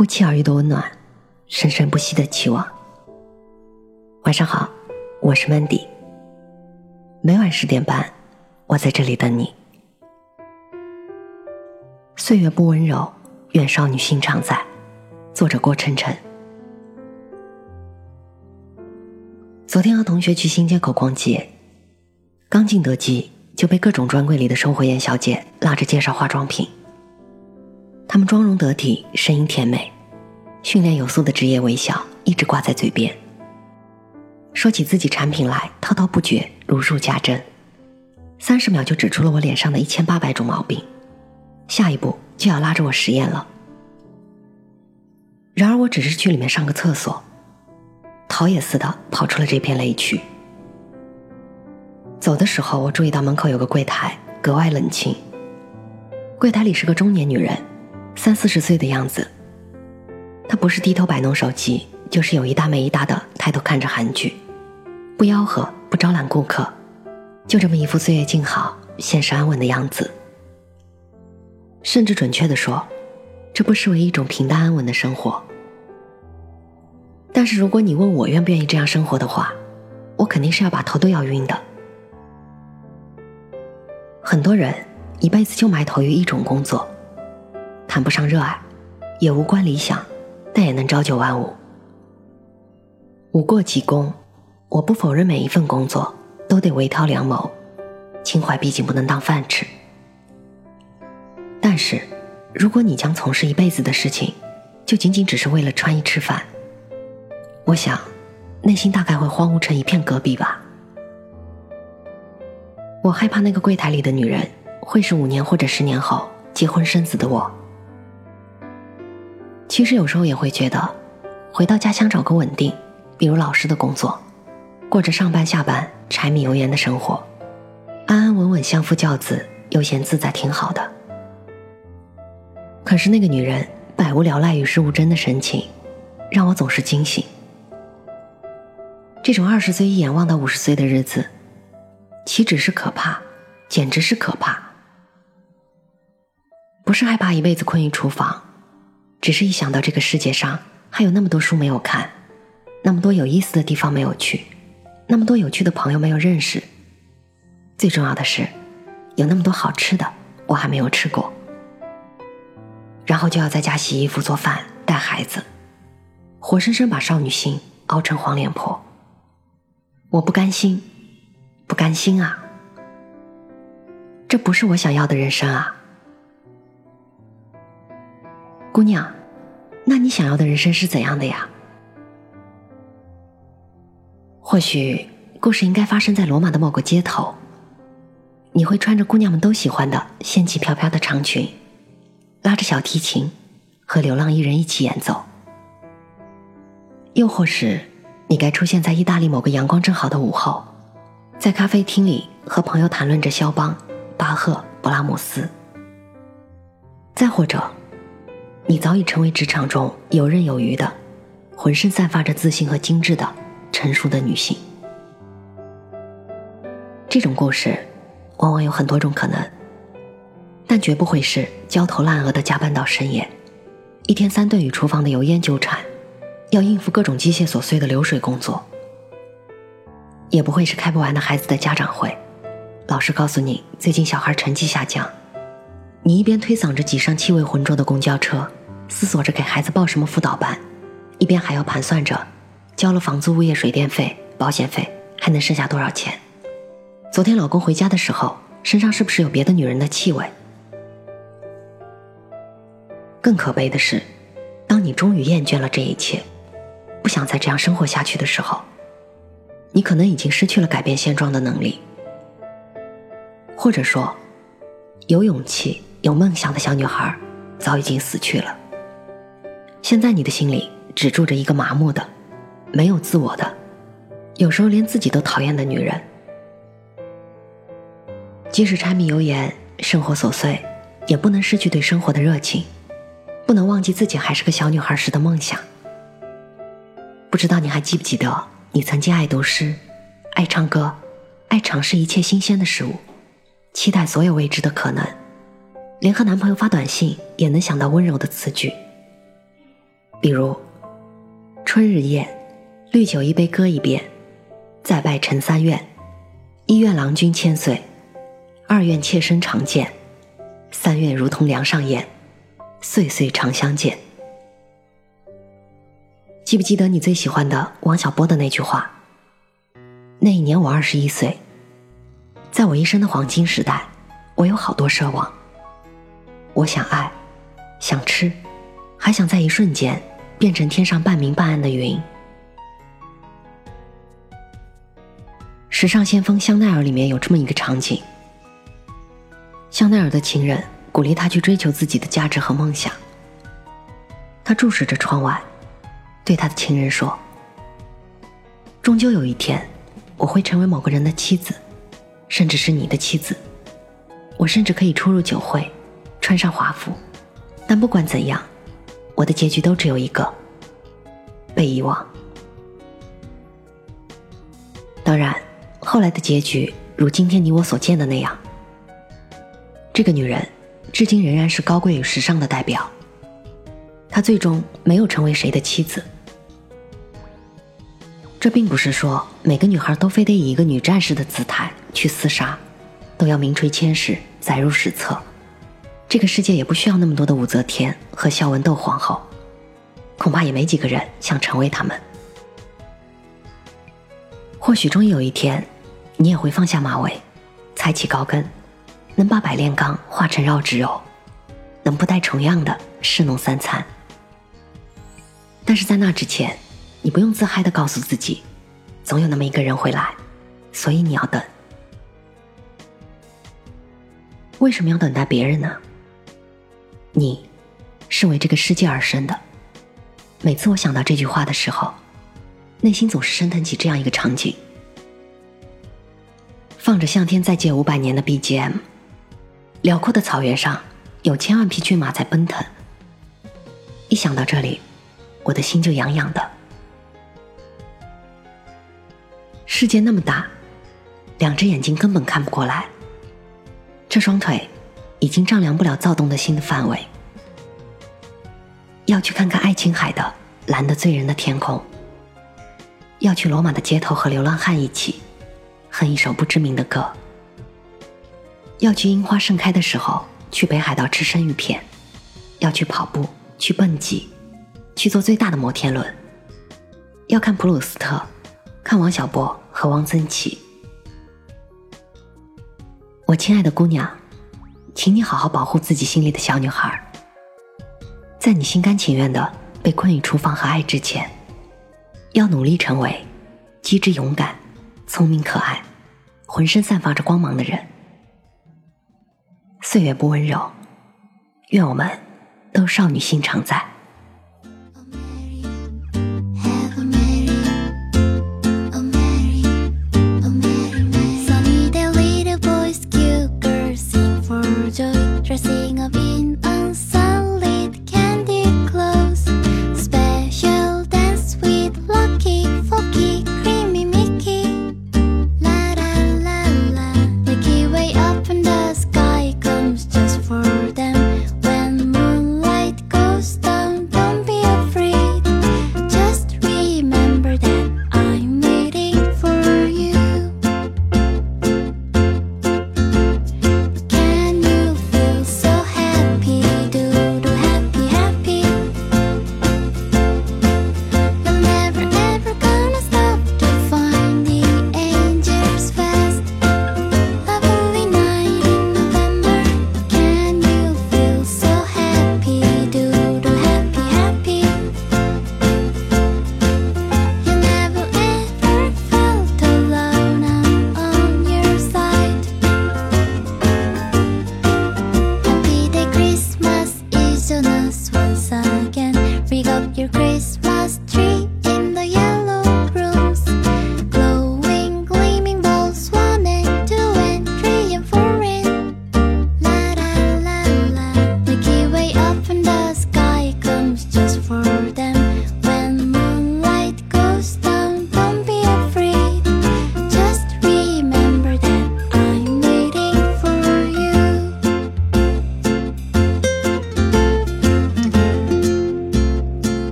不期而遇的温暖，生生不息的期望。晚上好，我是 Mandy。每晚十点半，我在这里等你。岁月不温柔，愿少女心常在。作者郭晨晨。昨天和同学去新街口逛街，刚进得机就被各种专柜里的售货员小姐拉着介绍化妆品。她们妆容得体，声音甜美，训练有素的职业微笑一直挂在嘴边。说起自己产品来，滔滔不绝，如数家珍，三十秒就指出了我脸上的一千八百种毛病，下一步就要拉着我实验了。然而我只是去里面上个厕所。逃也似的跑出了这片雷区。走的时候，我注意到门口有个柜台，格外冷清。柜台里是个中年女人，三四十岁的样子。他不是低头摆弄手机，就是有一搭没一搭的抬头看着韩剧，不吆喝，不招揽顾客，就这么一副岁月静好、现实安稳的样子。甚至准确的说，这不失为一种平淡安稳的生活。但是如果你问我愿不愿意这样生活的话，我肯定是要把头都要晕的。很多人一辈子就埋头于一种工作，谈不上热爱，也无关理想，但也能朝九晚五。无过即功，我不否认每一份工作都得微挑良谋，情怀毕竟不能当饭吃。但是，如果你将从事一辈子的事情，就仅仅只是为了穿衣吃饭。我想，内心大概会荒芜成一片戈壁吧。我害怕那个柜台里的女人会是五年或者十年后结婚生子的我。其实有时候也会觉得，回到家乡找个稳定，比如老师的工作，过着上班下班柴米油盐的生活，安安稳稳相夫教子，悠闲自在，挺好的。可是那个女人百无聊赖、与世无争的神情，让我总是惊醒。这种二十岁一眼望到五十岁的日子，岂止是可怕，简直是可怕。不是害怕一辈子困于厨房，只是一想到这个世界上还有那么多书没有看，那么多有意思的地方没有去，那么多有趣的朋友没有认识，最重要的是，有那么多好吃的我还没有吃过。然后就要在家洗衣服、做饭、带孩子，活生生把少女心熬成黄脸婆。我不甘心，不甘心啊！这不是我想要的人生啊，姑娘，那你想要的人生是怎样的呀？或许故事应该发生在罗马的某个街头，你会穿着姑娘们都喜欢的仙气飘飘的长裙，拉着小提琴，和流浪艺人一起演奏，又或是。你该出现在意大利某个阳光正好的午后，在咖啡厅里和朋友谈论着肖邦、巴赫、勃拉姆斯。再或者，你早已成为职场中游刃有余的、浑身散发着自信和精致的成熟的女性。这种故事往往有很多种可能，但绝不会是焦头烂额的加班到深夜，一天三顿与厨房的油烟纠缠。要应付各种机械琐碎的流水工作，也不会是开不完的孩子的家长会。老师告诉你最近小孩成绩下降，你一边推搡着挤上气味浑浊的公交车，思索着给孩子报什么辅导班，一边还要盘算着交了房租、物业、水电费、保险费还能剩下多少钱。昨天老公回家的时候，身上是不是有别的女人的气味？更可悲的是，当你终于厌倦了这一切。不想再这样生活下去的时候，你可能已经失去了改变现状的能力，或者说，有勇气、有梦想的小女孩早已经死去了。现在你的心里只住着一个麻木的、没有自我的、有时候连自己都讨厌的女人。即使柴米油盐、生活琐碎，也不能失去对生活的热情，不能忘记自己还是个小女孩时的梦想。不知道你还记不记得，你曾经爱读诗，爱唱歌，爱尝试一切新鲜的事物，期待所有未知的可能，连和男朋友发短信也能想到温柔的词句。比如：春日宴，绿酒一杯歌一遍，再拜陈三愿，一愿郎君千岁，二愿妾身常见，三愿如同梁上燕，岁岁常相见。记不记得你最喜欢的王小波的那句话？那一年我二十一岁，在我一生的黄金时代，我有好多奢望。我想爱，想吃，还想在一瞬间变成天上半明半暗的云。时尚先锋香奈儿里面有这么一个场景：香奈儿的情人鼓励他去追求自己的价值和梦想。他注视着窗外。对他的情人说：“终究有一天，我会成为某个人的妻子，甚至是你的妻子。我甚至可以出入酒会，穿上华服。但不管怎样，我的结局都只有一个：被遗忘。当然，后来的结局如今天你我所见的那样。这个女人，至今仍然是高贵与时尚的代表。”她最终没有成为谁的妻子，这并不是说每个女孩都非得以一个女战士的姿态去厮杀，都要名垂千史、载入史册。这个世界也不需要那么多的武则天和孝文窦皇后，恐怕也没几个人想成为他们。或许终于有一天，你也会放下马尾，踩起高跟，能把百炼钢化成绕指柔，能不带重样的侍弄三餐。但是在那之前，你不用自嗨的告诉自己，总有那么一个人会来，所以你要等。为什么要等待别人呢？你，是为这个世界而生的。每次我想到这句话的时候，内心总是升腾起这样一个场景：放着《向天再借五百年》的 BGM，辽阔的草原上有千万匹骏马在奔腾。一想到这里。我的心就痒痒的。世界那么大，两只眼睛根本看不过来。这双腿已经丈量不了躁动的心的范围。要去看看爱琴海的蓝得醉人的天空。要去罗马的街头和流浪汉一起哼一首不知名的歌。要去樱花盛开的时候去北海道吃生鱼片。要去跑步，去蹦极。去坐最大的摩天轮，要看普鲁斯特，看王小波和汪曾祺。我亲爱的姑娘，请你好好保护自己心里的小女孩。在你心甘情愿的被困于厨房和爱之前，要努力成为机智勇敢、聪明可爱、浑身散发着光芒的人。岁月不温柔，愿我们都少女心常在。